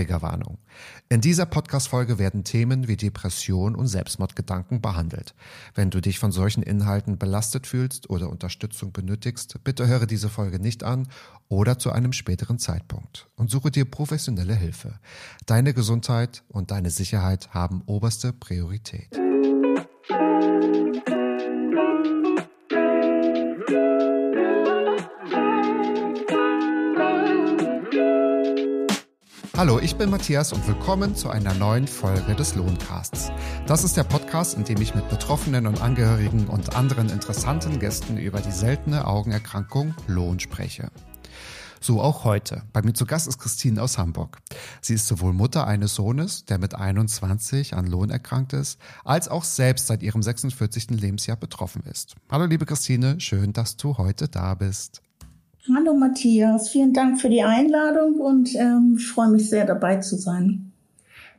Triggerwarnung. In dieser Podcast-Folge werden Themen wie Depression und Selbstmordgedanken behandelt. Wenn du dich von solchen Inhalten belastet fühlst oder Unterstützung benötigst, bitte höre diese Folge nicht an oder zu einem späteren Zeitpunkt und suche dir professionelle Hilfe. Deine Gesundheit und deine Sicherheit haben oberste Priorität. Hallo, ich bin Matthias und willkommen zu einer neuen Folge des Lohncasts. Das ist der Podcast, in dem ich mit Betroffenen und Angehörigen und anderen interessanten Gästen über die seltene Augenerkrankung Lohn spreche. So auch heute. Bei mir zu Gast ist Christine aus Hamburg. Sie ist sowohl Mutter eines Sohnes, der mit 21 an Lohn erkrankt ist, als auch selbst seit ihrem 46. Lebensjahr betroffen ist. Hallo liebe Christine, schön, dass du heute da bist. Hallo Matthias, vielen Dank für die Einladung und ähm, ich freue mich sehr dabei zu sein.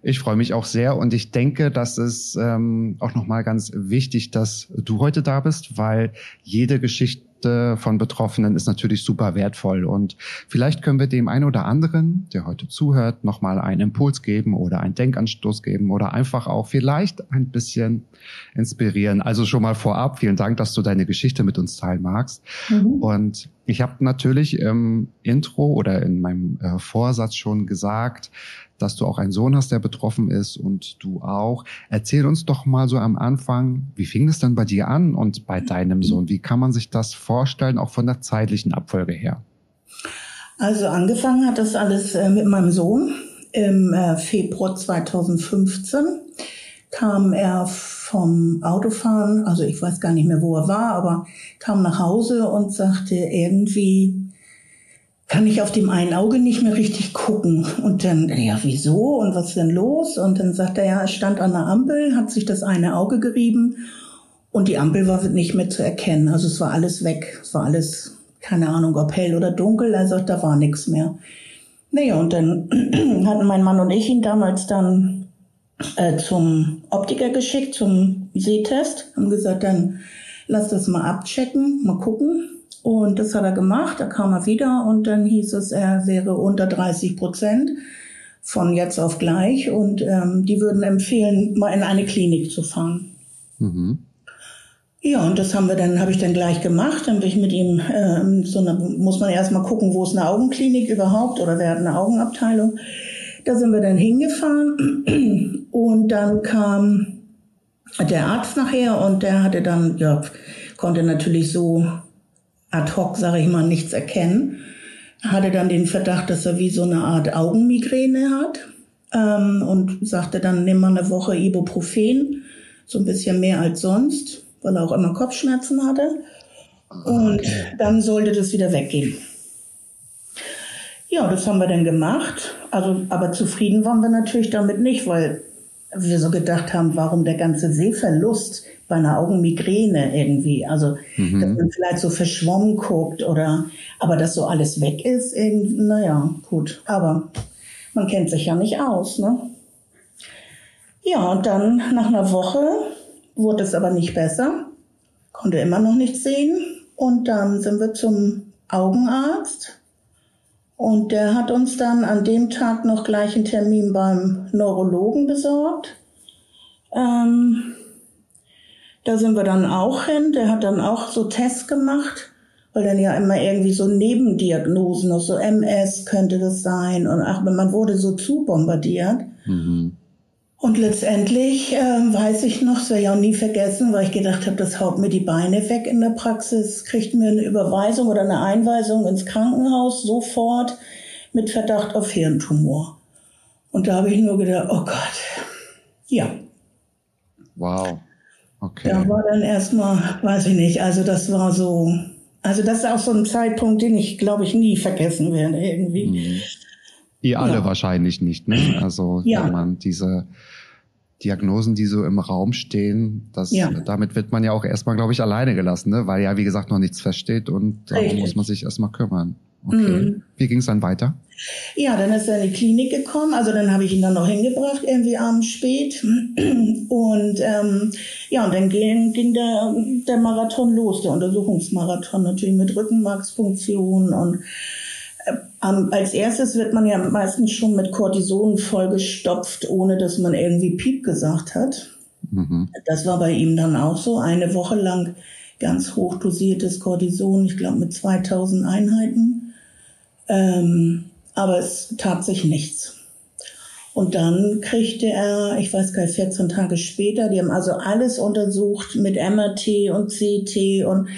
Ich freue mich auch sehr und ich denke, das ist ähm, auch nochmal ganz wichtig, dass du heute da bist, weil jede Geschichte von Betroffenen ist natürlich super wertvoll. Und vielleicht können wir dem einen oder anderen, der heute zuhört, nochmal einen Impuls geben oder einen Denkanstoß geben oder einfach auch vielleicht ein bisschen inspirieren. Also schon mal vorab, vielen Dank, dass du deine Geschichte mit uns teilen magst. Mhm. Und ich habe natürlich im Intro oder in meinem äh, Vorsatz schon gesagt, dass du auch einen Sohn hast, der betroffen ist und du auch. Erzähl uns doch mal so am Anfang, wie fing es dann bei dir an und bei deinem Sohn? Wie kann man sich das vorstellen, auch von der zeitlichen Abfolge her? Also angefangen hat das alles äh, mit meinem Sohn im äh, Februar 2015 kam er vom Autofahren, also ich weiß gar nicht mehr, wo er war, aber kam nach Hause und sagte irgendwie, kann ich auf dem einen Auge nicht mehr richtig gucken. Und dann, ja, wieso und was ist denn los? Und dann sagt er, ja, er stand an der Ampel, hat sich das eine Auge gerieben und die Ampel war nicht mehr zu erkennen. Also es war alles weg. Es war alles, keine Ahnung, ob hell oder dunkel. Sagt, da war nichts mehr. Naja, und dann hatten mein Mann und ich ihn damals dann äh, zum Optiker geschickt, zum Sehtest. Haben gesagt, dann lass das mal abchecken, mal gucken. Und das hat er gemacht, da kam er wieder und dann hieß es, er wäre unter 30 Prozent von jetzt auf gleich und ähm, die würden empfehlen, mal in eine Klinik zu fahren. Mhm. Ja, und das haben wir dann, habe ich dann gleich gemacht. Dann bin ich mit ihm, äh, so eine, muss man erstmal gucken, wo ist eine Augenklinik überhaupt oder wer hat eine Augenabteilung. Da sind wir dann hingefahren und dann kam der Arzt nachher und der hatte dann, ja, konnte natürlich so ad hoc, sage ich mal, nichts erkennen. Hatte dann den Verdacht, dass er wie so eine Art Augenmigräne hat ähm, und sagte dann, nimm mal eine Woche Ibuprofen, so ein bisschen mehr als sonst, weil er auch immer Kopfschmerzen hatte. Und okay. dann sollte das wieder weggehen. Ja, das haben wir dann gemacht. Also, aber zufrieden waren wir natürlich damit nicht, weil wir so gedacht haben, warum der ganze Sehverlust bei einer Augenmigräne irgendwie. Also, mhm. dass man vielleicht so verschwommen guckt oder, aber dass so alles weg ist, irgendwie, naja, gut. Aber man kennt sich ja nicht aus, ne? Ja, und dann nach einer Woche wurde es aber nicht besser, konnte immer noch nichts sehen. Und dann sind wir zum Augenarzt. Und der hat uns dann an dem Tag noch gleich einen Termin beim Neurologen besorgt. Ähm, da sind wir dann auch hin. Der hat dann auch so Tests gemacht, weil dann ja immer irgendwie so Nebendiagnosen, so MS könnte das sein. Und ach, man wurde so zu bombardiert. Mhm. Und letztendlich äh, weiß ich noch, das werde ich auch nie vergessen, weil ich gedacht habe, das haut mir die Beine weg in der Praxis, kriegt mir eine Überweisung oder eine Einweisung ins Krankenhaus sofort mit Verdacht auf Hirntumor. Und da habe ich nur gedacht, oh Gott, ja. Wow. Okay. Da war dann erstmal, weiß ich nicht, also das war so, also das ist auch so ein Zeitpunkt, den ich, glaube ich, nie vergessen werde irgendwie. Mhm. Ihr alle ja. wahrscheinlich nicht, ne? Also ja. wenn man diese Diagnosen, die so im Raum stehen, das, ja. damit wird man ja auch erstmal, glaube ich, alleine gelassen, ne? weil ja, wie gesagt, noch nichts versteht und darum muss man sich erstmal kümmern. Okay. Mhm. Wie ging es dann weiter? Ja, dann ist er in die Klinik gekommen. Also dann habe ich ihn dann noch hingebracht, irgendwie abends spät. Und ähm, ja, und dann ging, ging der, der Marathon los, der Untersuchungsmarathon natürlich mit Rückenmarksfunktion und Ähm, als erstes wird man ja meistens schon mit Cortison vollgestopft, ohne dass man irgendwie Piep gesagt hat. Mhm. Das war bei ihm dann auch so. Eine Woche lang ganz hoch dosiertes Cortison, ich glaube mit 2000 Einheiten. Ähm, aber es tat sich nichts. Und dann kriegte er, ich weiß gar nicht, 14 Tage später, die haben also alles untersucht mit MRT und CT und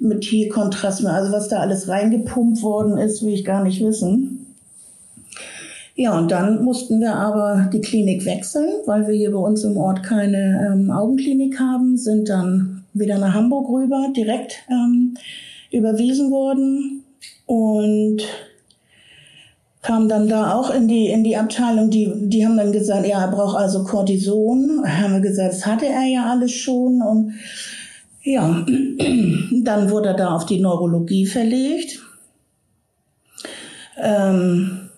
mit Tierkontrast, also was da alles reingepumpt worden ist, will ich gar nicht wissen. Ja, und dann mussten wir aber die Klinik wechseln, weil wir hier bei uns im Ort keine ähm, Augenklinik haben, sind dann wieder nach Hamburg rüber, direkt ähm, überwiesen worden. Und kam dann da auch in die, in die Abteilung, die, die haben dann gesagt, ja, er braucht also Cortison. Haben wir gesagt, das hatte er ja alles schon und ja, dann wurde er da auf die Neurologie verlegt. Ähm,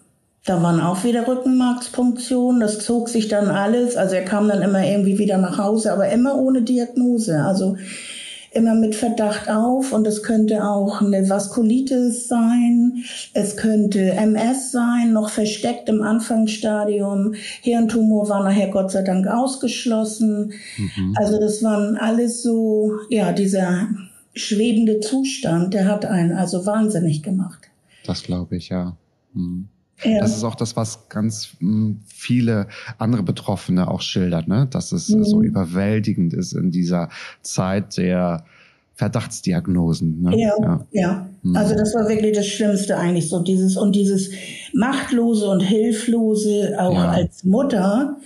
da waren auch wieder Rückenmarkspunktionen. Das zog sich dann alles. Also er kam dann immer irgendwie wieder nach Hause, aber immer ohne Diagnose. Also immer mit Verdacht auf und es könnte auch eine Vaskulitis sein, es könnte MS sein, noch versteckt im Anfangsstadium. Hirntumor war nachher Gott sei Dank ausgeschlossen. Mhm. Also das waren alles so, ja, dieser schwebende Zustand, der hat einen also wahnsinnig gemacht. Das glaube ich, ja. Mhm. Ja. Das ist auch das, was ganz hm, viele andere Betroffene auch schildern, ne? dass es mhm. so überwältigend ist in dieser Zeit der Verdachtsdiagnosen. Ne? Ja, ja, ja. Mhm. Also das war wirklich das Schlimmste eigentlich so dieses und dieses machtlose und hilflose auch ja. als Mutter,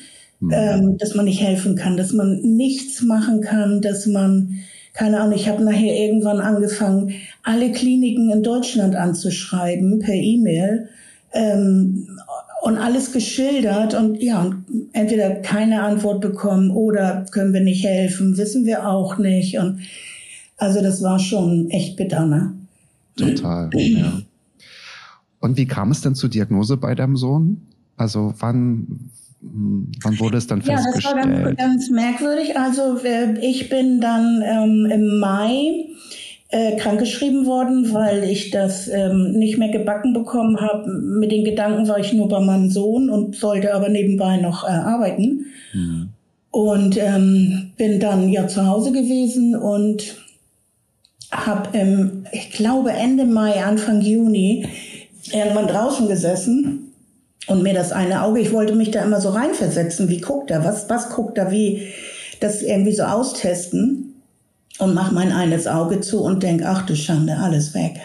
mhm. ähm, dass man nicht helfen kann, dass man nichts machen kann, dass man keine Ahnung, ich habe nachher irgendwann angefangen, alle Kliniken in Deutschland anzuschreiben per E-Mail ähm, und alles geschildert und ja, entweder keine Antwort bekommen oder können wir nicht helfen, wissen wir auch nicht. Und also das war schon echt bitter, ne? Total, ja. Und wie kam es denn zur Diagnose bei deinem Sohn? Also wann, wann wurde es dann festgestellt? Ja, das war ganz, ganz merkwürdig. Also äh, ich bin dann ähm, im Mai äh, krankgeschrieben worden, weil ich das ähm, nicht mehr gebacken bekommen habe. Mit den Gedanken war ich nur bei meinem Sohn und sollte aber nebenbei noch äh, arbeiten. Mhm. Und ähm, bin dann ja zu Hause gewesen und habe im, ich glaube Ende Mai, Anfang Juni irgendwann draußen gesessen und mir das eine Auge, ich wollte mich da immer so reinversetzen, wie guckt er, was, was guckt er, wie das irgendwie so austesten und mach mein eines Auge zu und denk, ach du Schande, alles weg.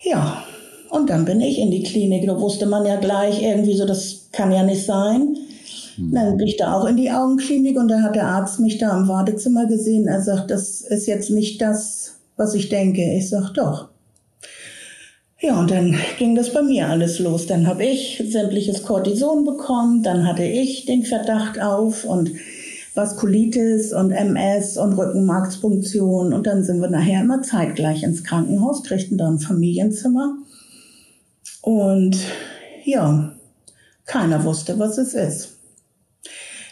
Ja, und dann bin ich in die Klinik. Da wusste man ja gleich irgendwie so, das kann ja nicht sein. Mhm. Dann bin ich da auch in die Augenklinik und da hat der Arzt mich da im Wartezimmer gesehen. Er sagt, das ist jetzt nicht das, was ich denke. Ich sag, doch. Ja, und dann ging das bei mir alles los. Dann habe ich sämtliches Cortison bekommen, dann hatte ich den Verdacht auf und Vaskulitis und MS und Rückenmarkspunktion und dann sind wir nachher immer zeitgleich ins Krankenhaus, kriegten dann ein Familienzimmer und ja, keiner wusste, was es ist.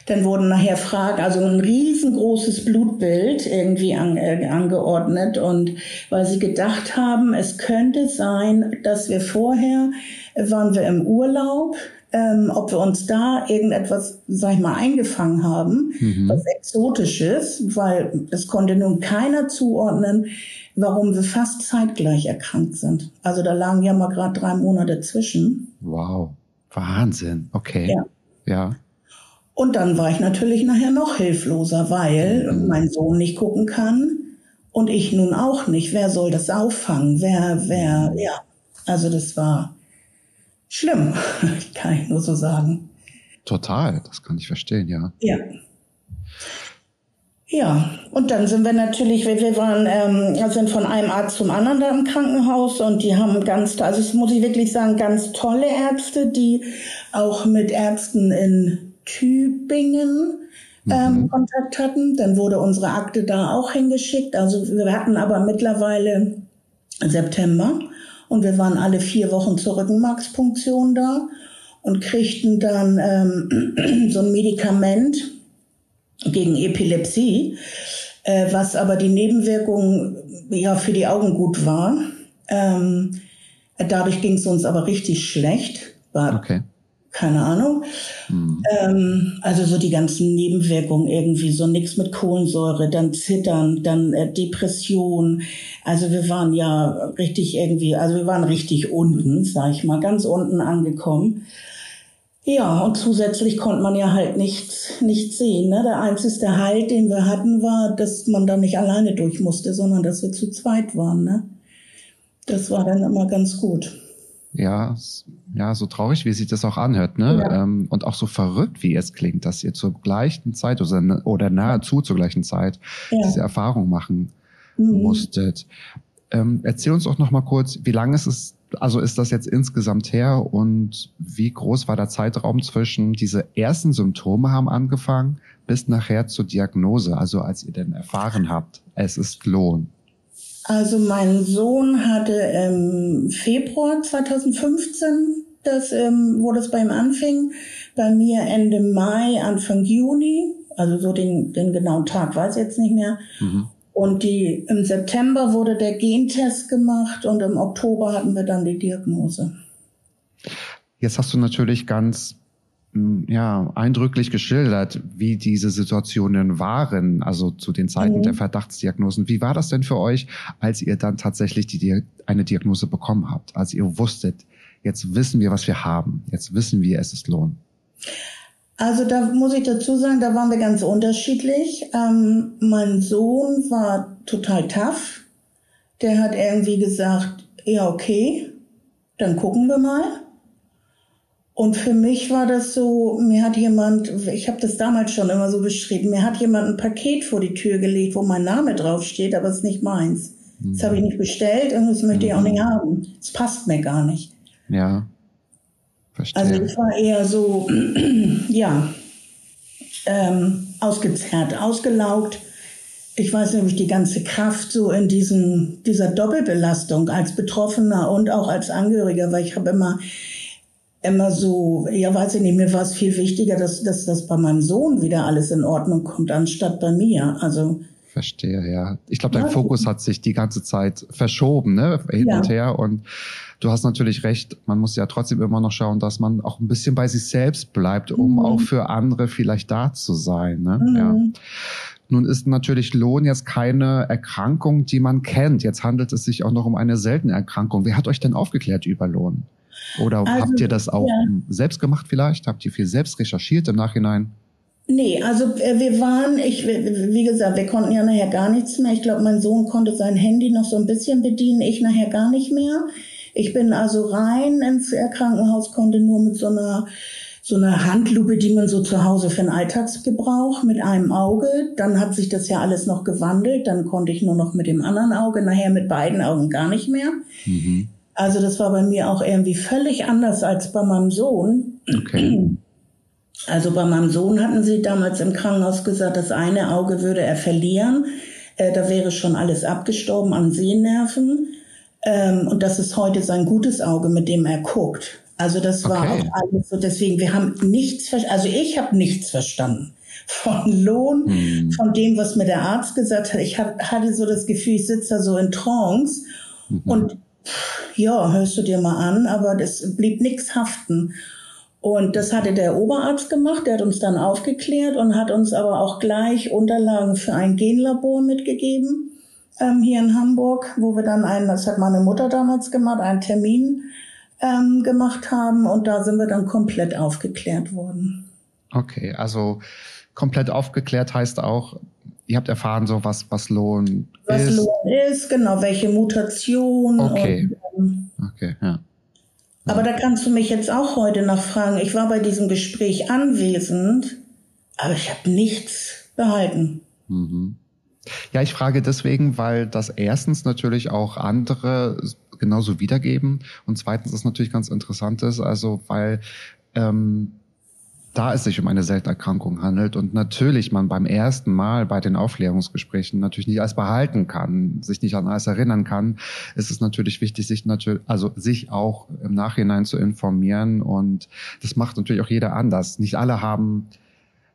Dann wurden nachher Fragen, also ein riesengroßes Blutbild irgendwie an, äh, angeordnet und weil sie gedacht haben, es könnte sein, dass wir vorher äh, waren wir im Urlaub, ähm, ob wir uns da irgendetwas, sag ich mal, eingefangen haben, mhm. was Exotisches, weil es konnte nun keiner zuordnen, warum wir fast zeitgleich erkrankt sind. Also da lagen ja mal gerade drei Monate zwischen. Wow, Wahnsinn. Okay. Ja. ja. Und dann war ich natürlich nachher noch hilfloser, weil mhm. mein Sohn nicht gucken kann und ich nun auch nicht. Wer soll das auffangen? Wer, wer, ja. Also das war schlimm, kann ich nur so sagen. Total, das kann ich verstehen, ja. Ja. Ja, und dann sind wir natürlich, wir, wir waren, ähm, sind von einem Arzt zum anderen da im Krankenhaus und die haben ganz, also das muss ich wirklich sagen, ganz tolle Ärzte, die auch mit Ärzten in Tübingen ähm, mhm. Kontakt hatten. Dann wurde unsere Akte da auch hingeschickt. Also wir hatten aber mittlerweile September und wir waren alle vier Wochen zur Rückenmarkspunktion da und kriegten dann ähm, so ein Medikament gegen Epilepsie, äh, was aber die Nebenwirkung ja für die Augen gut war. Ähm, Dadurch ging es uns aber richtig schlecht. War okay keine Ahnung. Mhm. Ähm, also so die ganzen Nebenwirkungen irgendwie, so nichts mit Kohlensäure, dann Zittern, dann äh, Depression. Also wir waren ja richtig irgendwie, also wir waren richtig unten, sag ich mal, ganz unten angekommen. Ja, und zusätzlich konnte man ja halt nichts, nichts sehen. Ne? Der einzige Halt, den wir hatten, war, dass man da nicht alleine durch musste, sondern dass wir zu zweit waren. Ne? Das war dann immer ganz gut ja, ja, so traurig, wie sich das auch anhört, ne? Ja. Ähm, und auch so verrückt, wie es klingt, dass ihr zur gleichen Zeit oder, oder nahezu zur gleichen Zeit ja. diese Erfahrung machen mhm. musstet. Ähm, erzähl uns doch noch mal kurz, wie lange ist es, also ist das jetzt insgesamt her und wie groß war der Zeitraum zwischen diese ersten Symptome haben angefangen bis nachher zur Diagnose, also als ihr denn erfahren habt, es ist Lohn? Also mein Sohn hatte im Februar 2015 das, ähm, wo das bei ihm anfing. Bei mir Ende Mai, Anfang Juni. Also so den, den genauen Tag weiß ich jetzt nicht mehr. Mhm. Und die, im September wurde der Gentest gemacht und im Oktober hatten wir dann die Diagnose. Jetzt hast du natürlich ganz ja, eindrücklich geschildert, wie diese Situationen waren, also zu den Zeiten mhm. der Verdachtsdiagnosen. Wie war das denn für euch, als ihr dann tatsächlich die, eine Diagnose bekommen habt, als ihr wusstet, jetzt wissen wir, was wir haben, jetzt wissen wir, es ist Lohn? Also da muss ich dazu sagen, da waren wir ganz unterschiedlich. Ähm, mein Sohn war total tough. Der hat irgendwie gesagt, ja okay, dann gucken wir mal. Und für mich war das so, mir hat jemand, ich habe das damals schon immer so beschrieben, mir hat jemand ein Paket vor die Tür gelegt, wo mein Name draufsteht, aber es ist nicht meins. Mhm. Das habe ich nicht bestellt und das möchte ich auch nicht mhm. haben. Es passt mir gar nicht. Ja. Verstehe. Also ich war eher so, ja, ähm, ausgezerrt, ausgelaugt. Ich weiß nämlich die ganze Kraft so in diesen, dieser Doppelbelastung als Betroffener und auch als Angehöriger, weil ich habe immer immer so, ja weiß ich nicht, mir war es viel wichtiger, dass, dass das bei meinem Sohn wieder alles in Ordnung kommt, anstatt bei mir. Also Verstehe, ja. Ich glaube, dein ja. Fokus hat sich die ganze Zeit verschoben, ne? Hin ja. und her. Und du hast natürlich recht, man muss ja trotzdem immer noch schauen, dass man auch ein bisschen bei sich selbst bleibt, um mhm. auch für andere vielleicht da zu sein. Ne? Mhm. Ja. Nun ist natürlich Lohn jetzt keine Erkrankung, die man kennt. Jetzt handelt es sich auch noch um eine seltene Erkrankung. Wer hat euch denn aufgeklärt über Lohn? Oder also, habt ihr das auch ja. selbst gemacht vielleicht? Habt ihr viel selbst recherchiert im Nachhinein? Nee, also äh, wir waren, ich, wie gesagt, wir konnten ja nachher gar nichts mehr. Ich glaube, mein Sohn konnte sein Handy noch so ein bisschen bedienen, ich nachher gar nicht mehr. Ich bin also rein ins Krankenhaus, konnte nur mit so einer so einer Handlupe, die man so zu Hause für den Alltagsgebrauch mit einem Auge. Dann hat sich das ja alles noch gewandelt. Dann konnte ich nur noch mit dem anderen Auge, nachher mit beiden Augen gar nicht mehr. Mhm. Also das war bei mir auch irgendwie völlig anders als bei meinem Sohn. Okay. Also bei meinem Sohn hatten sie damals im Krankenhaus gesagt, das eine Auge würde er verlieren. Äh, da wäre schon alles abgestorben an Sehnerven. Ähm, und das ist heute sein gutes Auge, mit dem er guckt. Also das war okay. auch alles so. Deswegen, wir haben nichts, also ich habe nichts verstanden von Lohn, hm. von dem, was mir der Arzt gesagt hat. Ich hatte so das Gefühl, ich sitze da so in Trance mhm. und ja, hörst du dir mal an, aber das blieb nichts haften. Und das hatte der Oberarzt gemacht, der hat uns dann aufgeklärt und hat uns aber auch gleich Unterlagen für ein Genlabor mitgegeben, ähm, hier in Hamburg, wo wir dann einen, das hat meine Mutter damals gemacht, einen Termin ähm, gemacht haben und da sind wir dann komplett aufgeklärt worden. Okay, also komplett aufgeklärt heißt auch, ihr habt erfahren, so was, was Lohn was ist. Was Lohn ist, genau, welche Mutation. Okay. Und, okay, ja. Aber da kannst du mich jetzt auch heute noch fragen. Ich war bei diesem Gespräch anwesend, aber ich habe nichts behalten. Mhm. Ja, ich frage deswegen, weil das erstens natürlich auch andere genauso wiedergeben und zweitens ist natürlich ganz interessant ist, also weil ähm, da es sich um eine seltene Erkrankung handelt und natürlich man beim ersten Mal bei den Aufklärungsgesprächen natürlich nicht alles behalten kann, sich nicht an alles erinnern kann, ist es natürlich wichtig, sich natürlich, also sich auch im Nachhinein zu informieren und das macht natürlich auch jeder anders. Nicht alle haben,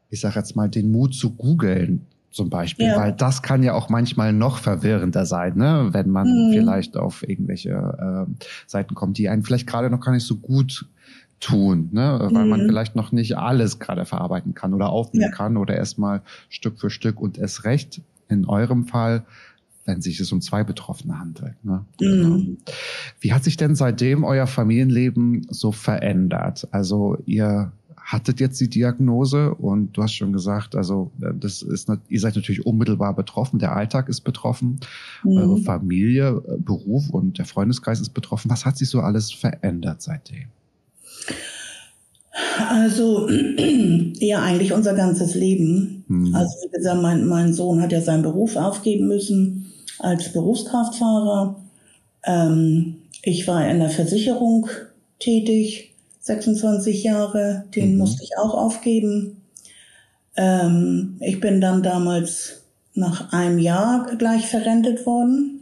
ich sage jetzt mal, den Mut zu googeln zum Beispiel, ja. weil das kann ja auch manchmal noch verwirrender sein, ne? wenn man mhm. vielleicht auf irgendwelche äh, Seiten kommt, die einen vielleicht gerade noch gar nicht so gut tun, ne? weil mhm. man vielleicht noch nicht alles gerade verarbeiten kann oder aufnehmen ja. kann oder erstmal Stück für Stück und es recht in eurem Fall, wenn sich es um zwei Betroffene handelt. Ne? Mhm. Wie hat sich denn seitdem euer Familienleben so verändert? Also ihr hattet jetzt die Diagnose und du hast schon gesagt, also äh, das ist, ihr seid natürlich unmittelbar betroffen, der Alltag ist betroffen, mhm. eure Familie, äh, Beruf und der Freundeskreis ist betroffen. Was hat sich so alles verändert seitdem? Also ja, eigentlich unser ganzes Leben. Mhm. Also wie gesagt, mein, mein Sohn hat ja seinen Beruf aufgeben müssen als Berufskraftfahrer. Ähm, ich war in der Versicherung tätig 26 Jahre, den mhm. musste ich auch aufgeben. Ähm, ich bin dann damals nach einem Jahr gleich verrentet worden.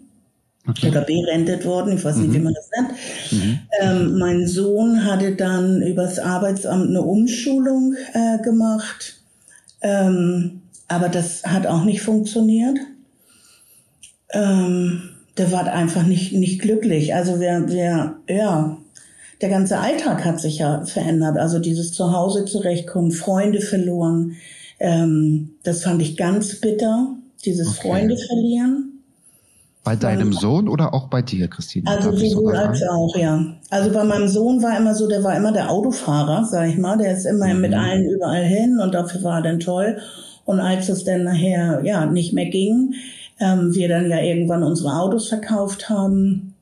Okay. Oder berentet worden, ich weiß nicht, mhm. wie man das nennt. Mhm. Ähm, mein Sohn hatte dann übers Arbeitsamt eine Umschulung äh, gemacht, ähm, aber das hat auch nicht funktioniert. Ähm, der war einfach nicht, nicht glücklich. Also wir, wir, ja, der ganze Alltag hat sich ja verändert. Also dieses Zuhause zurechtkommen, Freunde verloren. Ähm, das fand ich ganz bitter, dieses okay. Freunde verlieren. Bei deinem Und, Sohn oder auch bei dir, Christine? Also sowohl als auch, ja. Also bei meinem Sohn war immer so, der war immer der Autofahrer, sag ich mal. Der ist immer mhm. mit allen überall hin und dafür war er dann toll. Und als es dann nachher ja nicht mehr ging, ähm, wir dann ja irgendwann unsere Autos verkauft haben,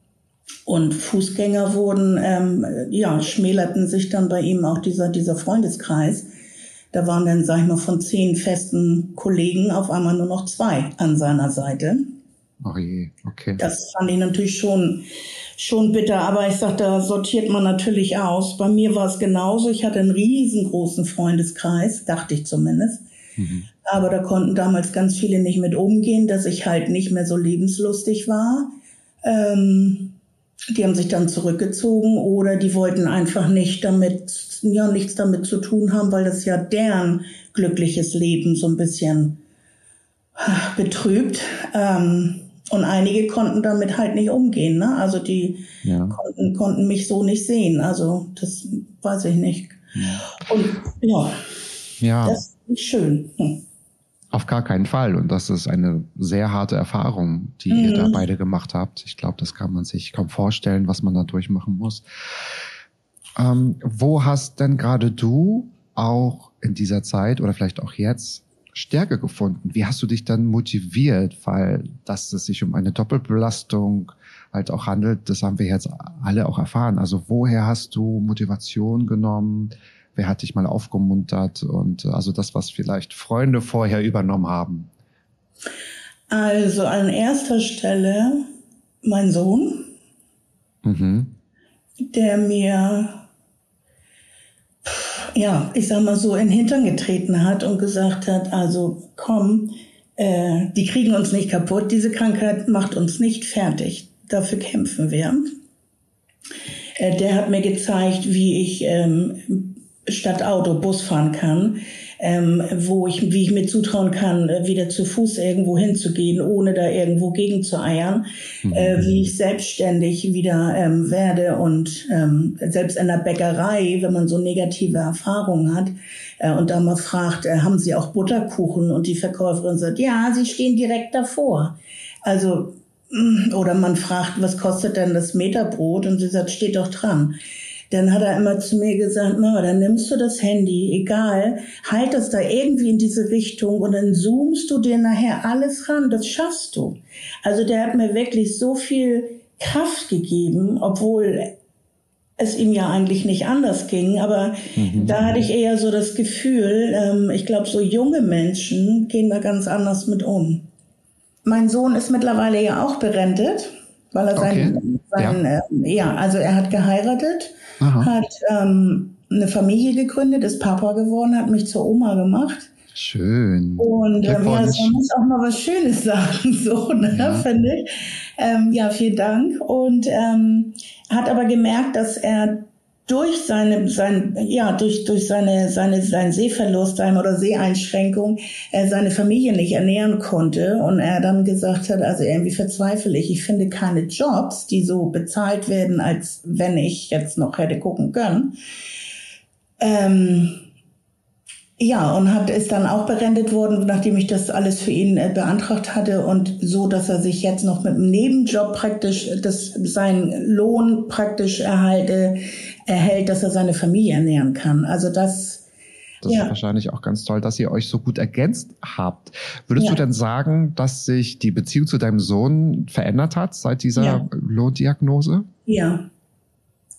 und Fußgänger wurden, ähm, ja, schmälerten sich dann bei ihm auch dieser, dieser Freundeskreis. Da waren dann, sag ich mal, von zehn festen Kollegen auf einmal nur noch zwei an seiner Seite. Ach je, okay. Das fand ich natürlich schon, schon bitter, aber ich sag, da sortiert man natürlich aus. Bei mir war es genauso. Ich hatte einen riesengroßen Freundeskreis, dachte ich zumindest. Mhm. Aber da konnten damals ganz viele nicht mit umgehen, dass ich halt nicht mehr so lebenslustig war. Ähm, die haben sich dann zurückgezogen oder die wollten einfach nicht damit, ja, nichts damit zu tun haben, weil das ja deren glückliches Leben so ein bisschen ah, betrübt. Ähm, und einige konnten damit halt nicht umgehen. Ne? Also die ja. konnten, konnten mich so nicht sehen. Also das weiß ich nicht. Ja. Und ja, ja. das ist schön. Hm. Auf gar keinen Fall. Und das ist eine sehr harte Erfahrung, die mhm. ihr da mhm. beide gemacht habt. Ich glaube, das kann man sich kaum vorstellen, was man da durchmachen muss. Ähm, wo hast denn gerade du auch in dieser Zeit oder vielleicht auch jetzt Stärke gefunden? Wie hast du dich dann motiviert? Weil, dass es sich um eine Doppelbelastung halt auch handelt, das haben wir jetzt alle auch erfahren. Also woher hast du Motivation genommen? wer hat dich mal aufgemuntert und äh, also das, was vielleicht Freunde vorher übernommen haben? Also an erster Stelle mein Sohn, mhm. der mir, ja, ich sag mal so, in den Hintern getreten hat und gesagt hat, also komm, äh, die kriegen uns nicht kaputt, diese Krankheit macht uns nicht fertig, dafür kämpfen wir. Äh, der hat mir gezeigt, wie ich ähm, statt Auto Bus fahren kann, ähm, wo ich, wie ich mir zutrauen kann, äh, wieder zu Fuß irgendwo hinzugehen, ohne da irgendwo gegen zu eiern, mhm. äh, wie ich selbstständig wieder ähm, werde und ähm, selbst in der Bäckerei, wenn man so negative Erfahrungen hat äh, und da mal fragt, äh, haben Sie auch Butterkuchen? Und die Verkäuferin sagt, ja, Sie stehen direkt davor. Also mm, oder man fragt, was kostet denn das Meterbrot? Und sie sagt, steht doch dran dann hat er immer zu mir gesagt, Mama, dann nimmst du das Handy, egal, halt das da irgendwie in diese Richtung und dann zoomst du dir nachher alles ran, das schaffst du. Also der hat mir wirklich so viel Kraft gegeben, obwohl es ihm ja eigentlich nicht anders ging, aber mhm. da hatte ich eher so das Gefühl, ähm, ich glaube, so junge Menschen gehen da ganz anders mit um. Mein Sohn ist mittlerweile ja auch berentet, weil er okay. sein, sein ja. Äh, ja, also er hat geheiratet Aha. hat ähm, eine Familie gegründet, ist Papa geworden, hat mich zur Oma gemacht. Schön. Und ähm, ja, so muss auch mal was Schönes sagen, so, ne, ja. finde ich. Ähm, ja, vielen Dank. Und ähm, hat aber gemerkt, dass er durch seine, sein, ja, durch, durch seine, seine, seinen Sehverlust seine, oder Seheinschränkung er seine Familie nicht ernähren konnte und er dann gesagt hat, also irgendwie verzweifle ich, ich finde keine Jobs, die so bezahlt werden, als wenn ich jetzt noch hätte gucken können. Ähm, ja, und hat ist dann auch berendet worden, nachdem ich das alles für ihn äh, beantragt hatte und so, dass er sich jetzt noch mit einem Nebenjob praktisch das, seinen Lohn praktisch erhalte, erhält, dass er seine Familie ernähren kann. Also das, das ja. ist wahrscheinlich auch ganz toll, dass ihr euch so gut ergänzt habt. Würdest ja. du denn sagen, dass sich die Beziehung zu deinem Sohn verändert hat seit dieser ja. Lohndiagnose? Ja,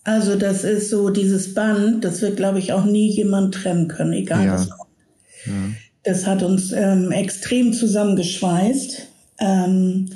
also das ist so dieses Band, das wird, glaube ich, auch nie jemand trennen können, egal ja. was. Das hat uns ähm, extrem zusammengeschweißt. Ähm,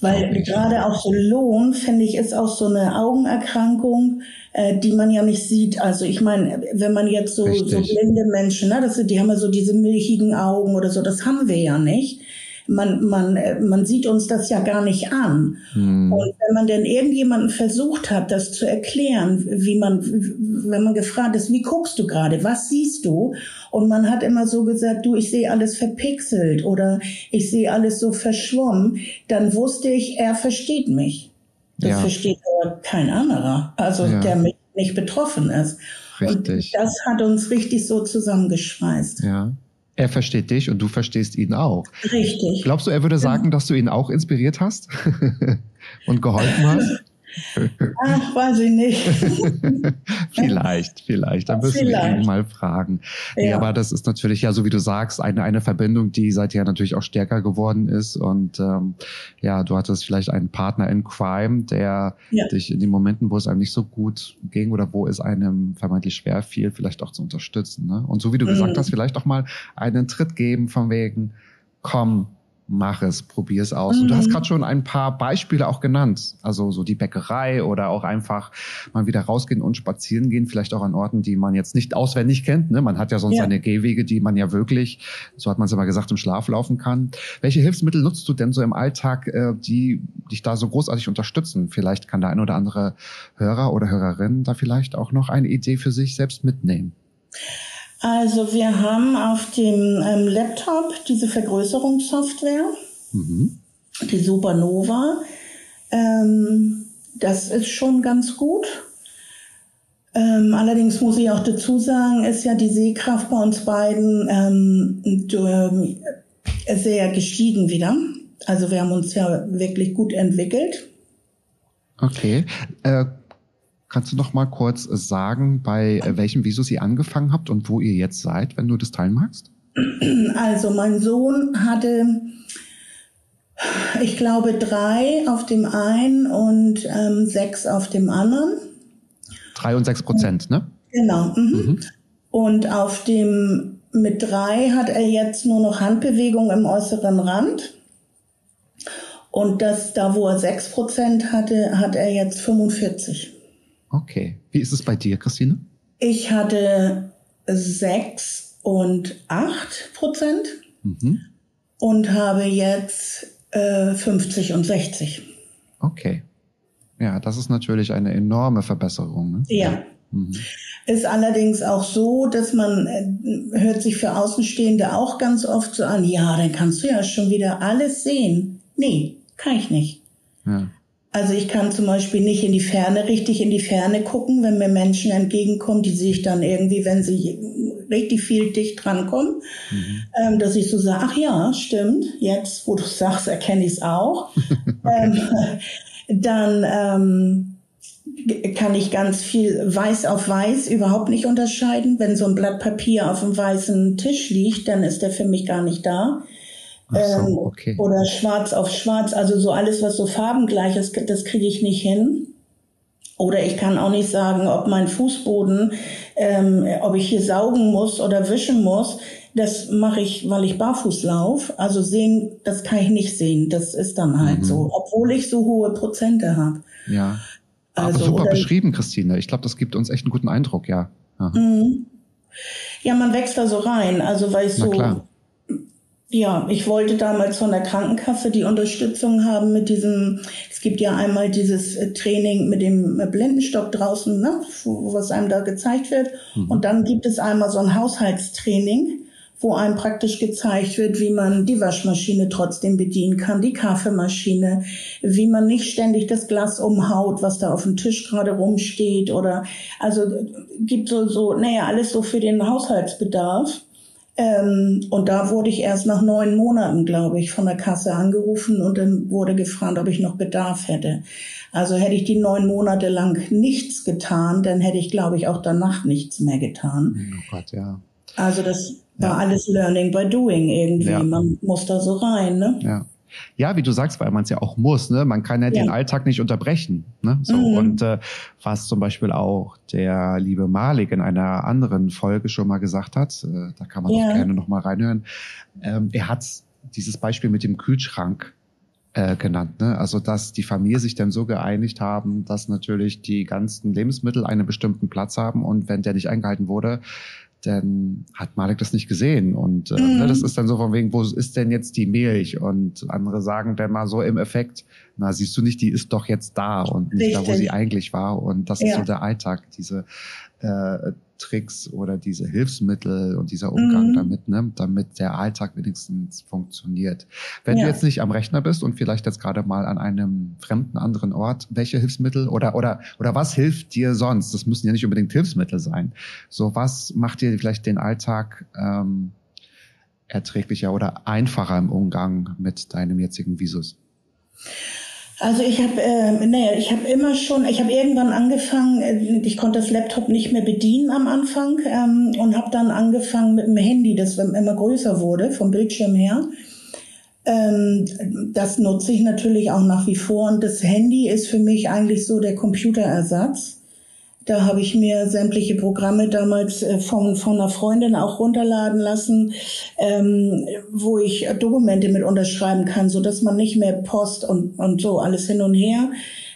weil gerade auch so Lohn, finde ich, ist auch so eine Augenerkrankung, äh, die man ja nicht sieht. Also ich meine, wenn man jetzt so, so blinde Menschen, ne, das, die haben ja so diese milchigen Augen oder so, das haben wir ja nicht man, man, äh, man sieht uns das ja gar nicht an. Hm. Und wenn man denn irgendjemanden versucht hat, das zu erklären, wie man, wenn man gefragt ist, wie guckst du gerade, was siehst du? Und man hat immer so gesagt, du, ich sehe alles verpixelt oder ich sehe alles so verschwommen, dann wusste ich, er versteht mich. Das ja. versteht kein anderer, also ja. der nicht betroffen ist. Richtig. Und das hat uns richtig so zusammengeschweißt. Ja. Er versteht dich und du verstehst ihn auch. Richtig. Glaubst du, er würde sagen, dass du ihn auch inspiriert hast und geholfen hast? Ach, weiß ich nicht. vielleicht, vielleicht. Da müssen vielleicht. wir ihn mal fragen. Ja. Nee, aber das ist natürlich ja, so wie du sagst, eine, eine Verbindung, die seither natürlich auch stärker geworden ist. Und ähm, ja, du hattest vielleicht einen Partner in Crime, der ja. dich in den Momenten, wo es einem nicht so gut ging oder wo es einem vermeintlich schwer fiel, vielleicht auch zu unterstützen. Ne? Und so wie du mhm. gesagt hast, vielleicht auch mal einen Tritt geben von wegen, komm, mach es, probier es aus. Mhm. Und du hast mhm. gerade schon ein paar Beispiele auch genannt. Also so die Bäckerei oder auch einfach mal wieder rausgehen und spazieren gehen, vielleicht auch an Orten, die man jetzt nicht auswendig kennt. Ne? Man hat ja sonst ja. seine Gehwege, die man ja wirklich, so hat man es immer gesagt, im Schlaf laufen kann. Welche Hilfsmittel nutzt du denn so im Alltag, äh, die dich da so großartig unterstützen? Vielleicht kann der ein oder andere Hörer oder Hörerin da vielleicht auch noch eine Idee für sich selbst mitnehmen. Also wir haben auf dem ähm, Laptop diese Vergrößerungssoftware, mhm. die Supernova. Ähm, das ist schon ganz gut. Ähm, allerdings muss ich auch dazu sagen, ist ja die Sehkraft bei uns beiden ähm, sehr gestiegen wieder. Also wir haben uns ja wirklich gut entwickelt. Okay. Äh Kannst du noch mal kurz sagen, bei welchem Visus ihr angefangen habt und wo ihr jetzt seid, wenn du das teilen magst? Also mein Sohn hatte, ich glaube, drei auf dem einen und ähm, sechs auf dem anderen. Drei und sechs Prozent, ne? Genau. Mhm. Mhm. Und auf dem mit drei hat er jetzt nur noch Handbewegung im äußeren Rand. Und das, da wo er sechs Prozent hatte, hat er jetzt 45. Okay. Wie ist es bei dir, Christine? Ich hatte sechs und acht Prozent mhm. und habe jetzt äh, 50 und 60. Okay. Ja, das ist natürlich eine enorme Verbesserung. Ne? Ja. Mhm. Ist allerdings auch so, dass man äh, hört sich für Außenstehende auch ganz oft so an, ja, dann kannst du ja schon wieder alles sehen. Nee, kann ich nicht. Ja. Also ich kann zum Beispiel nicht in die Ferne, richtig in die Ferne gucken, wenn mir Menschen entgegenkommen, die sich dann irgendwie, wenn sie richtig viel dicht drankommen, mhm. ähm, dass ich so sage, ach ja, stimmt, jetzt, wo du sagst, erkenne ich es auch. ähm, dann ähm, kann ich ganz viel weiß auf weiß überhaupt nicht unterscheiden. Wenn so ein Blatt Papier auf dem weißen Tisch liegt, dann ist der für mich gar nicht da. So, ähm, okay. Oder schwarz auf schwarz, also so alles, was so farbengleich ist, das kriege ich nicht hin. Oder ich kann auch nicht sagen, ob mein Fußboden, ähm, ob ich hier saugen muss oder wischen muss. Das mache ich, weil ich barfuß laufe. Also sehen, das kann ich nicht sehen. Das ist dann halt mhm. so, obwohl ich so hohe Prozente habe. Ja. Also, Aber super beschrieben, Christine. Ich glaube, das gibt uns echt einen guten Eindruck, ja. Mhm. Ja, man wächst da so rein. Also weil ich so ja, ich wollte damals von der Krankenkasse die Unterstützung haben mit diesem, es gibt ja einmal dieses äh, Training mit dem äh, Blindenstock draußen, ne, was einem da gezeigt wird. Mhm. Und dann gibt es einmal so ein Haushaltstraining, wo einem praktisch gezeigt wird, wie man die Waschmaschine trotzdem bedienen kann, die Kaffeemaschine, wie man nicht ständig das Glas umhaut, was da auf dem Tisch gerade rumsteht oder, also gibt so, so, naja, alles so für den Haushaltsbedarf. Ähm, und da wurde ich erst nach neun Monaten, glaube ich, von der Kasse angerufen und dann wurde gefragt, ob ich noch Bedarf hätte. Also hätte ich die neun Monate lang nichts getan, dann hätte ich, glaube ich, auch danach nichts mehr getan. Oh Gott, ja. Also das war ja. alles Learning by Doing irgendwie. Ja. Man muss da so rein, ne? Ja. Ja, wie du sagst, weil man es ja auch muss. Ne? Man kann ja, ja, den Alltag nicht unterbrechen. Ne? So mhm. und äh, was zum Beispiel auch der liebe Malik in einer anderen Folge schon mal gesagt hat, äh, da kann man ja. auch gerne noch mal reinhören. Ähm, er hat dieses Beispiel mit dem Kühlschrank äh, genannt. Ne? Also dass die Familie sich dann so geeinigt haben, dass natürlich die ganzen Lebensmittel einen bestimmten Platz haben und wenn der nicht eingehalten wurde, dann hat Malik das nicht gesehen. Und äh, mhm. ne, das ist dann so von wegen, wo ist denn jetzt die Milch? Und andere sagen dann mal so im Effekt, na siehst du nicht, die ist doch jetzt da und nicht Richtig. da, wo sie eigentlich war. Und das ja. ist so der Alltag, diese äh, Tricks oder diese Hilfsmittel und dieser Umgang mhm. damit, ne, damit der Alltag wenigstens funktioniert. Wenn ja. du jetzt nicht am Rechner bist und vielleicht jetzt gerade mal an einem fremden anderen Ort, welche Hilfsmittel oder oder oder was hilft dir sonst? Das müssen ja nicht unbedingt Hilfsmittel sein. So was macht dir vielleicht den Alltag ähm, erträglicher oder einfacher im Umgang mit deinem jetzigen Visus? Also ich habe, äh, naja, ich habe immer schon, ich habe irgendwann angefangen, äh, ich konnte das Laptop nicht mehr bedienen am Anfang ähm, und habe dann angefangen mit dem Handy, das immer größer wurde vom Bildschirm her. Ähm, das nutze ich natürlich auch nach wie vor und das Handy ist für mich eigentlich so der Computerersatz. Da habe ich mir sämtliche Programme damals äh, von, von einer Freundin auch runterladen lassen, ähm, wo ich Dokumente mit unterschreiben kann, so dass man nicht mehr Post und, und so alles hin und her,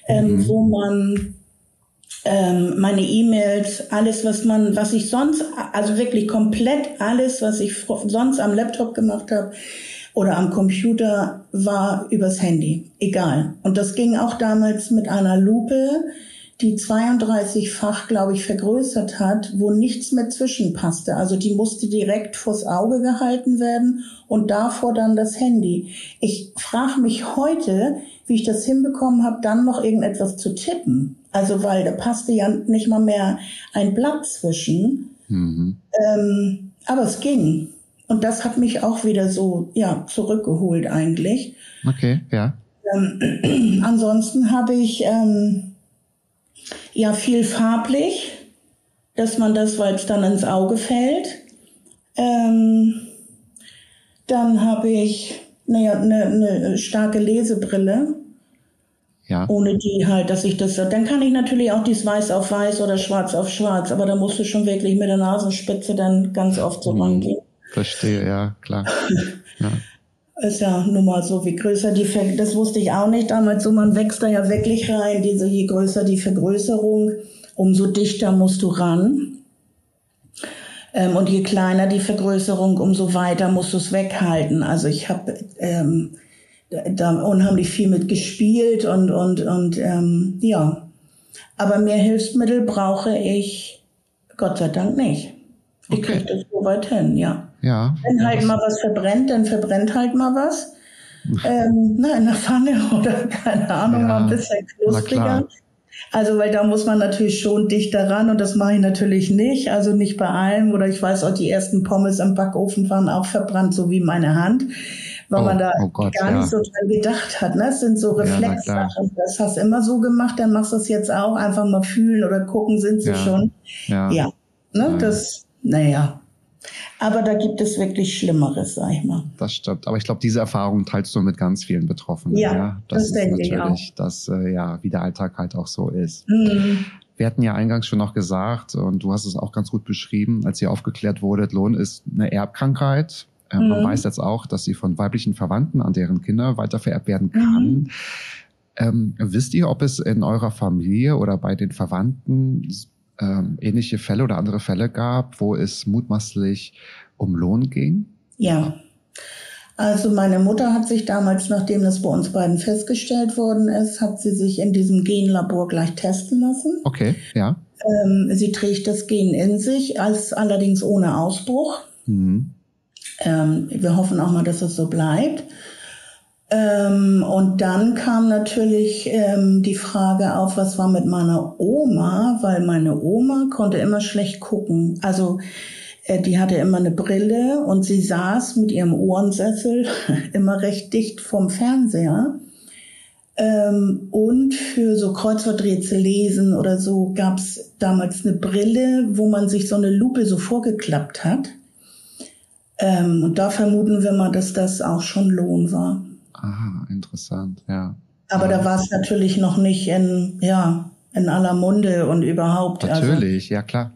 ähm, mhm. wo man ähm, meine E-Mails, alles, was man, was ich sonst, also wirklich komplett alles, was ich sonst am Laptop gemacht habe oder am Computer, war übers Handy. Egal. Und das ging auch damals mit einer Lupe die 32-fach, glaube ich, vergrößert hat, wo nichts mehr zwischenpasste. Also die musste direkt vors Auge gehalten werden und davor dann das Handy. Ich frage mich heute, wie ich das hinbekommen habe, dann noch irgendetwas zu tippen. Also weil da passte ja nicht mal mehr ein Blatt zwischen. Mhm. Ähm, aber es ging. Und das hat mich auch wieder so ja zurückgeholt eigentlich. Okay, ja. Ähm, ansonsten habe ich ähm, ja viel farblich, dass man das, weil es dann ins Auge fällt. Ähm, dann habe ich naja, eine, eine starke Lesebrille. Ja. Ohne die halt, dass ich das, dann kann ich natürlich auch dies weiß auf weiß oder schwarz auf schwarz, aber da musst du schon wirklich mit der Nasenspitze dann ganz oft so hm, rangehen. Verstehe, ja, klar. ja. Ist ja nun mal so, wie größer die, Ver das wusste ich auch nicht damals so, man wächst da ja wirklich rein, diese, je größer die Vergrößerung, umso dichter musst du ran. Ähm, und je kleiner die Vergrößerung, umso weiter musst du es weghalten. Also ich habe ähm, da unheimlich viel mit gespielt und, und, und ähm, ja. Aber mehr Hilfsmittel brauche ich Gott sei Dank nicht. Ich okay. kriege das so weit hin, ja. Ja. Wenn ja, halt mal was verbrennt, dann verbrennt halt mal was. ähm, na, in der Pfanne oder keine Ahnung, ja, mal ein bisschen knuspriger. Also, weil da muss man natürlich schon dichter ran und das mache ich natürlich nicht. Also nicht bei allem. Oder ich weiß auch, die ersten Pommes am Backofen waren auch verbrannt, so wie meine Hand. Weil oh, man da oh Gott, gar ja. nicht so dran gedacht hat. Ne? Das sind so Reflexsachen. Ja, das hast du immer so gemacht, dann machst du es jetzt auch. Einfach mal fühlen oder gucken, sind sie schon. Ja. ja. Ne? Das, naja. Aber da gibt es wirklich Schlimmeres, sag ich mal. Das stimmt. Aber ich glaube, diese Erfahrung teilst du mit ganz vielen Betroffenen. Ja, ja? Das, das denke ich auch. Dass, äh, ja, wie der Alltag halt auch so ist. Mhm. Wir hatten ja eingangs schon noch gesagt, und du hast es auch ganz gut beschrieben, als ihr aufgeklärt wurdet, Lohn ist eine Erbkrankheit. Ähm, mhm. Man weiß jetzt auch, dass sie von weiblichen Verwandten an deren Kinder weitervererbt werden kann. Mhm. Ähm, wisst ihr, ob es in eurer Familie oder bei den Verwandten ähm, ähnliche Fälle oder andere Fälle gab, wo es mutmaßlich um Lohn ging? Ja. Also meine Mutter hat sich damals, nachdem das bei uns beiden festgestellt worden ist, hat sie sich in diesem Genlabor gleich testen lassen. Okay, ja. Ähm, sie trägt das Gen in sich, als allerdings ohne Ausbruch. Mhm. Ähm, wir hoffen auch mal, dass es so bleibt. Ähm, und dann kam natürlich ähm, die Frage auf, was war mit meiner Oma, weil meine Oma konnte immer schlecht gucken. Also äh, die hatte immer eine Brille und sie saß mit ihrem Ohrensessel immer recht dicht vom Fernseher. Ähm, und für so Kreuzworträtsel lesen oder so gab es damals eine Brille, wo man sich so eine Lupe so vorgeklappt hat. Ähm, und da vermuten wir mal, dass das auch schon Lohn war. Aha, interessant, ja. Aber ja. da war es natürlich noch nicht in, ja, in aller Munde und überhaupt. Also natürlich, also. ja klar.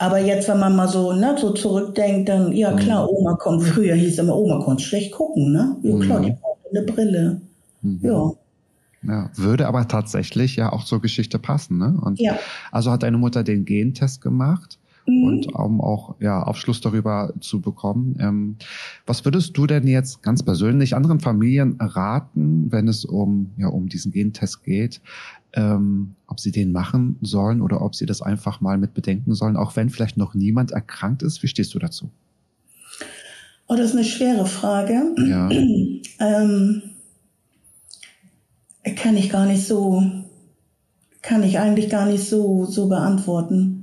Aber jetzt, wenn man mal so, ne, so zurückdenkt, dann, ja klar, mhm. Oma kommt, früher hieß immer, Oma konnte schlecht gucken, ne? Ja klar, mhm. die braucht eine Brille. Mhm. Ja. Ja, würde aber tatsächlich ja auch zur Geschichte passen, ne? Und ja. also hat deine Mutter den Gentest gemacht mhm. und um auch ja Aufschluss darüber zu bekommen. Ähm, was würdest du denn jetzt ganz persönlich anderen Familien raten, wenn es um ja um diesen Gentest geht? ähm, ob sie den machen sollen oder ob sie das einfach mal mit bedenken sollen, auch wenn vielleicht noch niemand erkrankt ist. Wie stehst du dazu? Oh, das ist eine schwere Frage. Ja. ähm, kann ich gar nicht so, kann ich eigentlich gar nicht so, so beantworten.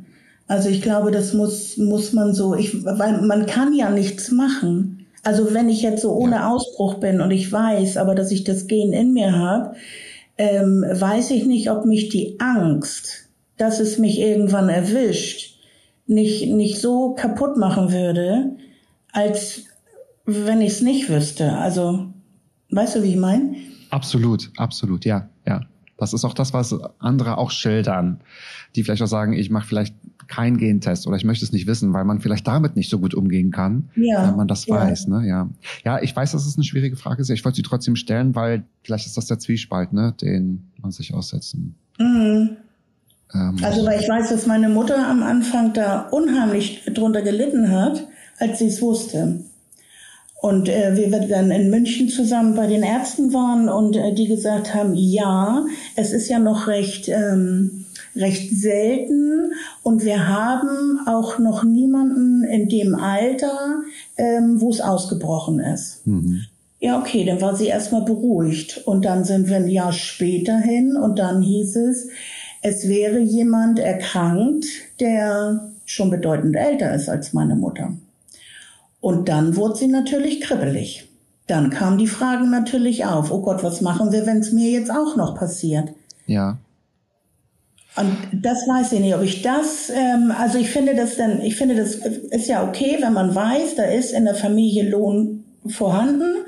Also ich glaube, das muss, muss man so, ich, weil man kann ja nichts machen. Also wenn ich jetzt so ohne ja. Ausbruch bin und ich weiß, aber dass ich das Gen in mir habe, ähm, weiß ich nicht, ob mich die Angst, dass es mich irgendwann erwischt, nicht, nicht so kaputt machen würde, als wenn ich es nicht wüsste. Also, weißt du, wie ich meine? Absolut, absolut, ja, ja. Das ist auch das, was andere auch schildern, die vielleicht auch sagen, ich mache vielleicht keinen Gentest oder ich möchte es nicht wissen, weil man vielleicht damit nicht so gut umgehen kann, ja, wenn man das ja. weiß. Ne? Ja. ja, ich weiß, dass es eine schwierige Frage ist. Ich wollte sie trotzdem stellen, weil vielleicht ist das der Zwiespalt, ne, den man sich aussetzen. Mhm. Ähm, also weil ich weiß, dass meine Mutter am Anfang da unheimlich drunter gelitten hat, als sie es wusste. Und äh, wir dann in München zusammen bei den Ärzten waren und äh, die gesagt haben, ja, es ist ja noch recht, ähm, recht selten und wir haben auch noch niemanden in dem Alter, ähm, wo es ausgebrochen ist. Mhm. Ja, okay, dann war sie erstmal beruhigt. Und dann sind wir ein Jahr später hin und dann hieß es, es wäre jemand erkrankt, der schon bedeutend älter ist als meine Mutter. Und dann wurde sie natürlich kribbelig. Dann kamen die Fragen natürlich auf. Oh Gott, was machen wir, wenn es mir jetzt auch noch passiert? Ja. Und das weiß ich nicht, ob ich das, ähm, also ich finde das dann, ich finde das ist ja okay, wenn man weiß, da ist in der Familie Lohn vorhanden.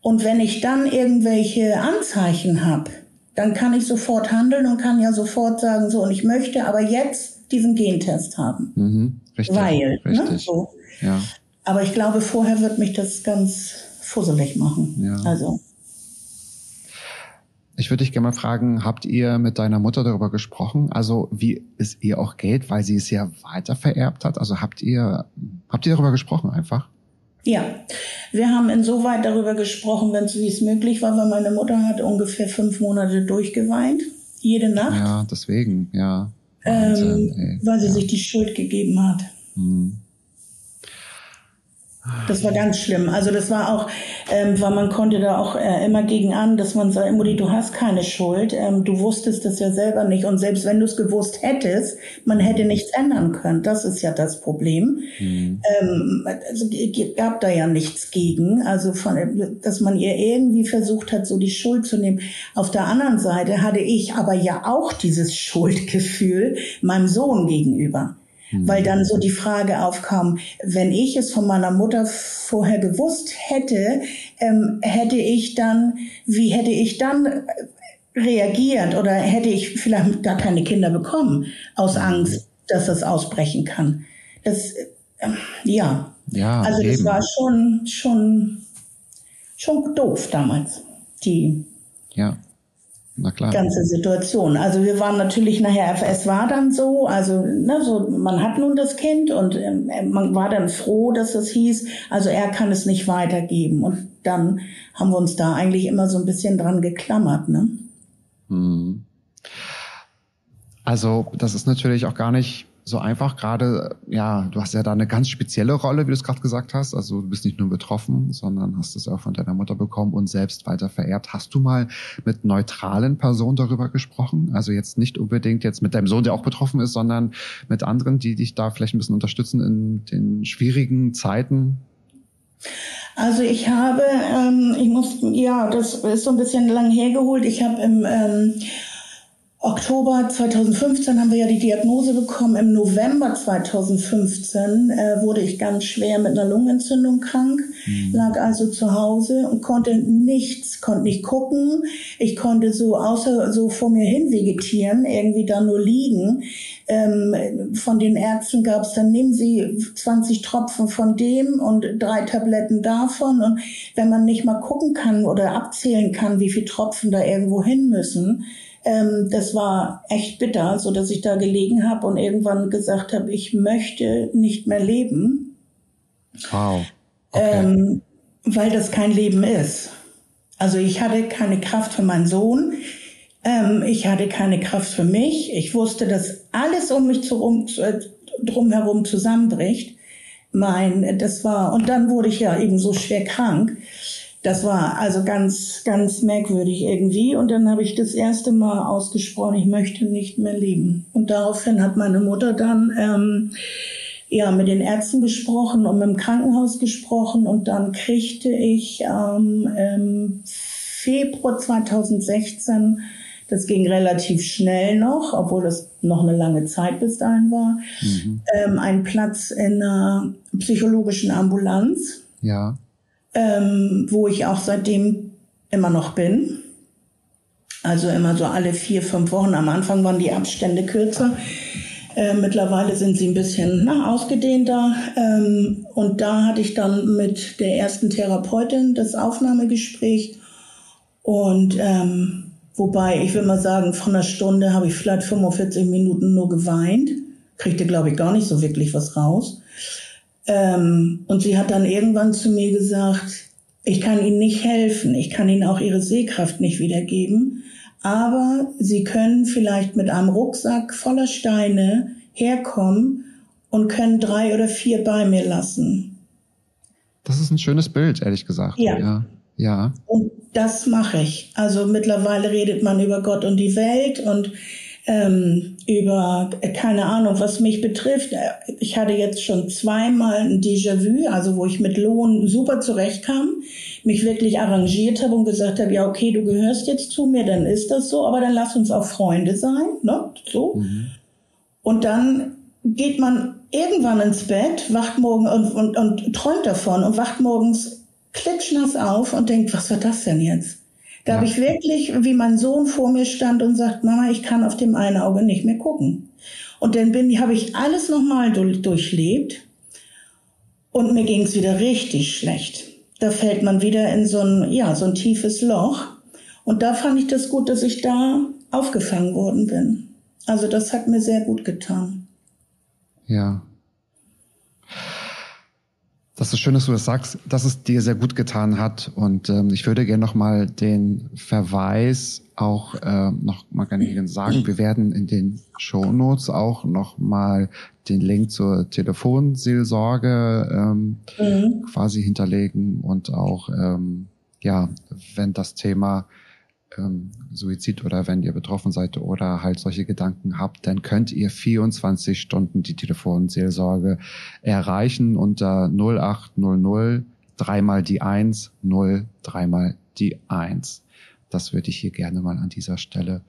Und wenn ich dann irgendwelche Anzeichen habe, dann kann ich sofort handeln und kann ja sofort sagen, so, und ich möchte aber jetzt diesen Gentest haben. Mhm, richtig, Weil, ne, richtig. Ne, so. Ja. Aber ich glaube, vorher wird mich das ganz fusselig machen. Ja. Also. Ich würde dich gerne mal fragen, habt ihr mit deiner Mutter darüber gesprochen? Also wie es ihr auch geht, weil sie es ja weiter vererbt hat? Also habt ihr, habt ihr darüber gesprochen einfach? Ja, wir haben insoweit darüber gesprochen, wenn es wie es möglich war, weil meine Mutter hat ungefähr fünf Monate durchgeweint, jede Nacht. Ja, deswegen, ja. Wahnsinn, ähm, weil sie ja. sich die Schuld gegeben hat. Hm. Das war ganz schlimm. Also das war auch, ähm, weil man konnte da auch äh, immer gegen an, dass man sagt, Mutti, du hast keine Schuld. Ähm, du wusstest das ja selber nicht. Und selbst wenn du es gewusst hättest, man hätte nichts ändern können. Das ist ja das Problem. Mhm. Ähm, also gab da ja nichts gegen. Also von, dass man ihr irgendwie versucht hat, so die Schuld zu nehmen. Auf der anderen Seite hatte ich aber ja auch dieses Schuldgefühl meinem Sohn gegenüber. Weil dann so die Frage aufkam, wenn ich es von meiner Mutter vorher gewusst hätte, ähm, hätte ich dann, wie hätte ich dann reagiert oder hätte ich vielleicht gar keine Kinder bekommen aus Angst, dass das ausbrechen kann. Das, äh, ja. Ja, also das eben. war schon, schon, schon doof damals. Die. Ja. Na klar. ganze Situation. Also wir waren natürlich nachher, es war dann so, also ne, so, man hat nun das Kind und äh, man war dann froh, dass es hieß, also er kann es nicht weitergeben. Und dann haben wir uns da eigentlich immer so ein bisschen dran geklammert. Ne? Hm. Also das ist natürlich auch gar nicht so einfach. Gerade, ja, du hast ja da eine ganz spezielle Rolle, wie du es gerade gesagt hast. Also du bist nicht nur betroffen, sondern hast es auch von deiner Mutter bekommen und selbst weiter vererbt. Hast du mal mit neutralen Personen darüber gesprochen? Also jetzt nicht unbedingt jetzt mit deinem Sohn, der auch betroffen ist, sondern mit anderen, die dich da vielleicht ein bisschen unterstützen in den schwierigen Zeiten? Also ich habe, ähm, ich muss, ja, das ist so ein bisschen lang hergeholt. Ich habe im ähm, Oktober 2015 haben wir ja die Diagnose bekommen. Im November 2015 äh, wurde ich ganz schwer mit einer Lungenentzündung krank, mhm. lag also zu Hause und konnte nichts, konnte nicht gucken. Ich konnte so außer so vor mir hin vegetieren, irgendwie da nur liegen. Ähm, von den Ärzten gab es dann, nehmen Sie 20 Tropfen von dem und drei Tabletten davon. Und wenn man nicht mal gucken kann oder abzählen kann, wie viele Tropfen da irgendwo hin müssen, ähm, das war echt bitter, so dass ich da gelegen habe und irgendwann gesagt habe, ich möchte nicht mehr leben. Wow. Okay. Ähm, weil das kein Leben ist. Also ich hatte keine Kraft für meinen Sohn. Ähm, ich hatte keine Kraft für mich. Ich wusste, dass alles um mich zu, um, drumherum zusammenbricht. Mein, das war, und dann wurde ich ja eben so schwer krank. Das war also ganz, ganz merkwürdig irgendwie. Und dann habe ich das erste Mal ausgesprochen, ich möchte nicht mehr leben. Und daraufhin hat meine Mutter dann ähm, ja mit den Ärzten gesprochen und mit dem Krankenhaus gesprochen. Und dann kriegte ich ähm, im Februar 2016 das ging relativ schnell noch, obwohl das noch eine lange Zeit bis dahin war. Mhm. Ähm, ein Platz in einer psychologischen Ambulanz. Ja ähm, wo ich auch seitdem immer noch bin. Also immer so alle vier, fünf Wochen. Am Anfang waren die Abstände kürzer. Äh, mittlerweile sind sie ein bisschen na, ausgedehnter. Ähm, und da hatte ich dann mit der ersten Therapeutin das Aufnahmegespräch. Und ähm, wobei, ich will mal sagen, von einer Stunde habe ich vielleicht 45 Minuten nur geweint. Kriegte, glaube ich, gar nicht so wirklich was raus. Ähm, und sie hat dann irgendwann zu mir gesagt, ich kann Ihnen nicht helfen, ich kann Ihnen auch Ihre Sehkraft nicht wiedergeben, aber Sie können vielleicht mit einem Rucksack voller Steine herkommen und können drei oder vier bei mir lassen. Das ist ein schönes Bild, ehrlich gesagt. Ja. ja. Ja. Und das mache ich. Also mittlerweile redet man über Gott und die Welt und ähm, über, äh, keine Ahnung, was mich betrifft. Äh, ich hatte jetzt schon zweimal ein Déjà-vu, also wo ich mit Lohn super zurechtkam, mich wirklich arrangiert habe und gesagt habe, ja, okay, du gehörst jetzt zu mir, dann ist das so, aber dann lass uns auch Freunde sein, ne, so. Mhm. Und dann geht man irgendwann ins Bett, wacht morgen und, und, und träumt davon und wacht morgens klitschnass auf und denkt, was war das denn jetzt? Da ja. habe ich wirklich, wie mein Sohn vor mir stand und sagt, Mama, ich kann auf dem einen Auge nicht mehr gucken. Und dann bin, habe ich alles nochmal durchlebt und mir ging es wieder richtig schlecht. Da fällt man wieder in so ein, ja, so ein tiefes Loch. Und da fand ich das gut, dass ich da aufgefangen worden bin. Also das hat mir sehr gut getan. Ja, das ist schön, dass du das sagst, dass es dir sehr gut getan hat. Und ähm, ich würde gerne nochmal den Verweis auch äh, noch mal gerne sagen. Wir werden in den Show Notes auch nochmal den Link zur Telefonseelsorge ähm, mhm. quasi hinterlegen und auch ähm, ja, wenn das Thema ähm, Suizid oder wenn ihr betroffen seid oder halt solche Gedanken habt, dann könnt ihr 24 Stunden die Telefonseelsorge erreichen unter 0800 dreimal die 1, 0, dreimal die 1. Das würde ich hier gerne mal an dieser Stelle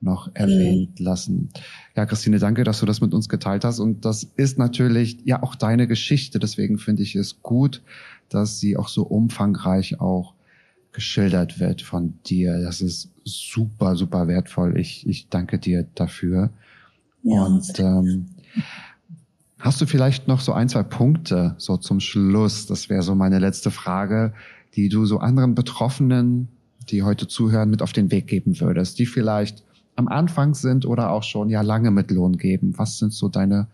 noch erwähnt mhm. lassen. Ja, Christine, danke, dass du das mit uns geteilt hast. Und das ist natürlich ja auch deine Geschichte. Deswegen finde ich es gut, dass sie auch so umfangreich auch geschildert wird von dir. Das ist super, super wertvoll. Ich, ich danke dir dafür. Ja. Und ähm, hast du vielleicht noch so ein, zwei Punkte so zum Schluss? Das wäre so meine letzte Frage, die du so anderen Betroffenen die heute zuhören, mit auf den Weg geben würdest, die vielleicht am Anfang sind oder auch schon ja lange mit Lohn geben? Was sind so deine,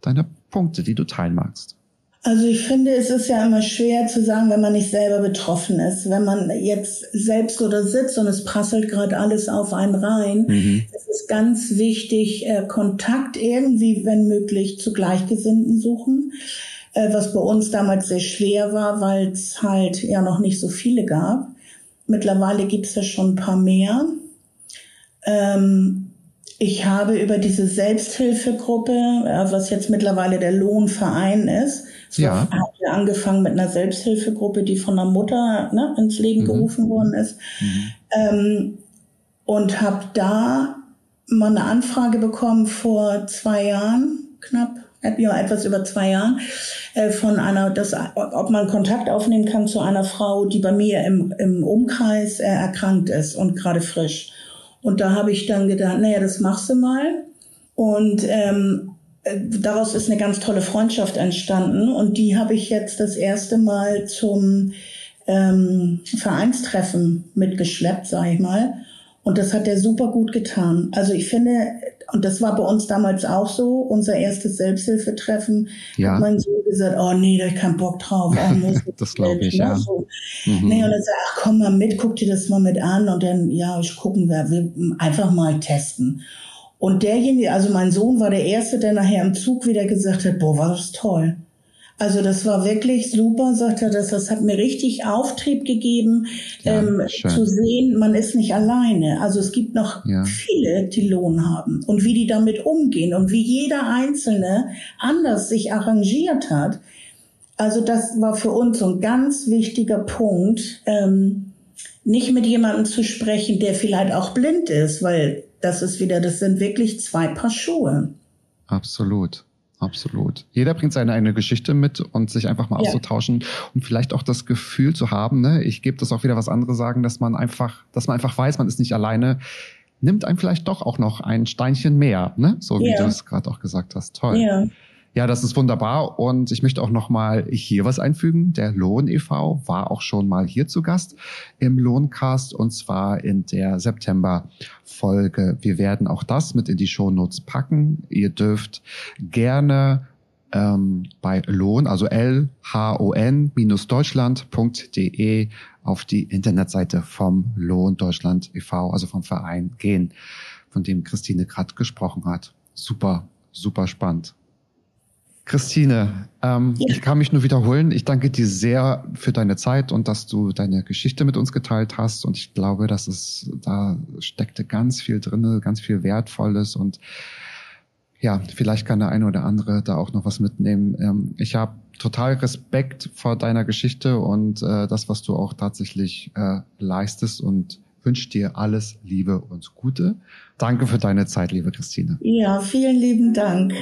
deine Punkte, die du teilen magst? Also ich finde, es ist ja immer schwer zu sagen, wenn man nicht selber betroffen ist. Wenn man jetzt selbst oder sitzt und es prasselt gerade alles auf einen rein, mhm. es ist ganz wichtig, äh, Kontakt irgendwie, wenn möglich, zu Gleichgesinnten suchen. Äh, was bei uns damals sehr schwer war, weil es halt ja noch nicht so viele gab. Mittlerweile gibt es ja schon ein paar mehr. Ähm, ich habe über diese Selbsthilfegruppe, was jetzt mittlerweile der Lohnverein ist, ja. haben wir angefangen mit einer Selbsthilfegruppe, die von der Mutter ne, ins Leben mhm. gerufen worden ist. Mhm. Ähm, und habe da mal eine Anfrage bekommen vor zwei Jahren, knapp, ja, etwas über zwei Jahren, äh, von einer, das, ob man Kontakt aufnehmen kann zu einer Frau, die bei mir im, im Umkreis äh, erkrankt ist und gerade frisch. Und da habe ich dann gedacht, naja, das machst du mal. Und ähm, äh, daraus ist eine ganz tolle Freundschaft entstanden. Und die habe ich jetzt das erste Mal zum ähm, Vereinstreffen mitgeschleppt, sage ich mal. Und das hat er super gut getan. Also ich finde, und das war bei uns damals auch so, unser erstes Selbsthilfetreffen, ja. hat mein Sohn gesagt, oh nee, da hab ich keinen Bock drauf. Oh, nee, das glaube ich, ja. So. Mhm. Nee, und dann sagt, ach komm mal mit, guck dir das mal mit an und dann, ja, ich gucken wir, wir einfach mal testen. Und derjenige, also mein Sohn war der Erste, der nachher im Zug wieder gesagt hat, boah, war das toll. Also das war wirklich super, sagt er, das, das hat mir richtig Auftrieb gegeben, ja, ähm, zu sehen, man ist nicht alleine. Also es gibt noch ja. viele, die Lohn haben und wie die damit umgehen und wie jeder Einzelne anders sich arrangiert hat. Also das war für uns so ein ganz wichtiger Punkt, ähm, nicht mit jemandem zu sprechen, der vielleicht auch blind ist, weil das ist wieder, das sind wirklich zwei Paar Schuhe. Absolut. Absolut. Jeder bringt seine eigene Geschichte mit und sich einfach mal ja. auszutauschen und vielleicht auch das Gefühl zu haben, ne, ich gebe das auch wieder, was andere sagen, dass man einfach, dass man einfach weiß, man ist nicht alleine, nimmt einem vielleicht doch auch noch ein Steinchen mehr, ne? So wie ja. du es gerade auch gesagt hast. Toll. Ja. Ja, das ist wunderbar. Und ich möchte auch noch mal hier was einfügen. Der Lohn e.V. war auch schon mal hier zu Gast im Lohncast und zwar in der September-Folge. Wir werden auch das mit in die Shownotes packen. Ihr dürft gerne ähm, bei Lohn, also lhon-deutschland.de auf die Internetseite vom Lohn Deutschland e.V., also vom Verein gehen, von dem Christine gerade gesprochen hat. Super, super spannend. Christine, ähm, ja. ich kann mich nur wiederholen. Ich danke dir sehr für deine Zeit und dass du deine Geschichte mit uns geteilt hast. Und ich glaube, dass es da steckte ganz viel drinne, ganz viel Wertvolles und ja, vielleicht kann der eine oder andere da auch noch was mitnehmen. Ähm, ich habe total Respekt vor deiner Geschichte und äh, das, was du auch tatsächlich äh, leistest und wünsche dir alles Liebe und Gute. Danke für deine Zeit, liebe Christine. Ja, vielen lieben Dank.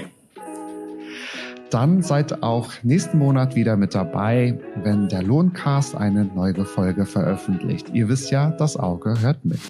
Dann seid auch nächsten Monat wieder mit dabei, wenn der Lohncast eine neue Folge veröffentlicht. Ihr wisst ja, das Auge hört mit.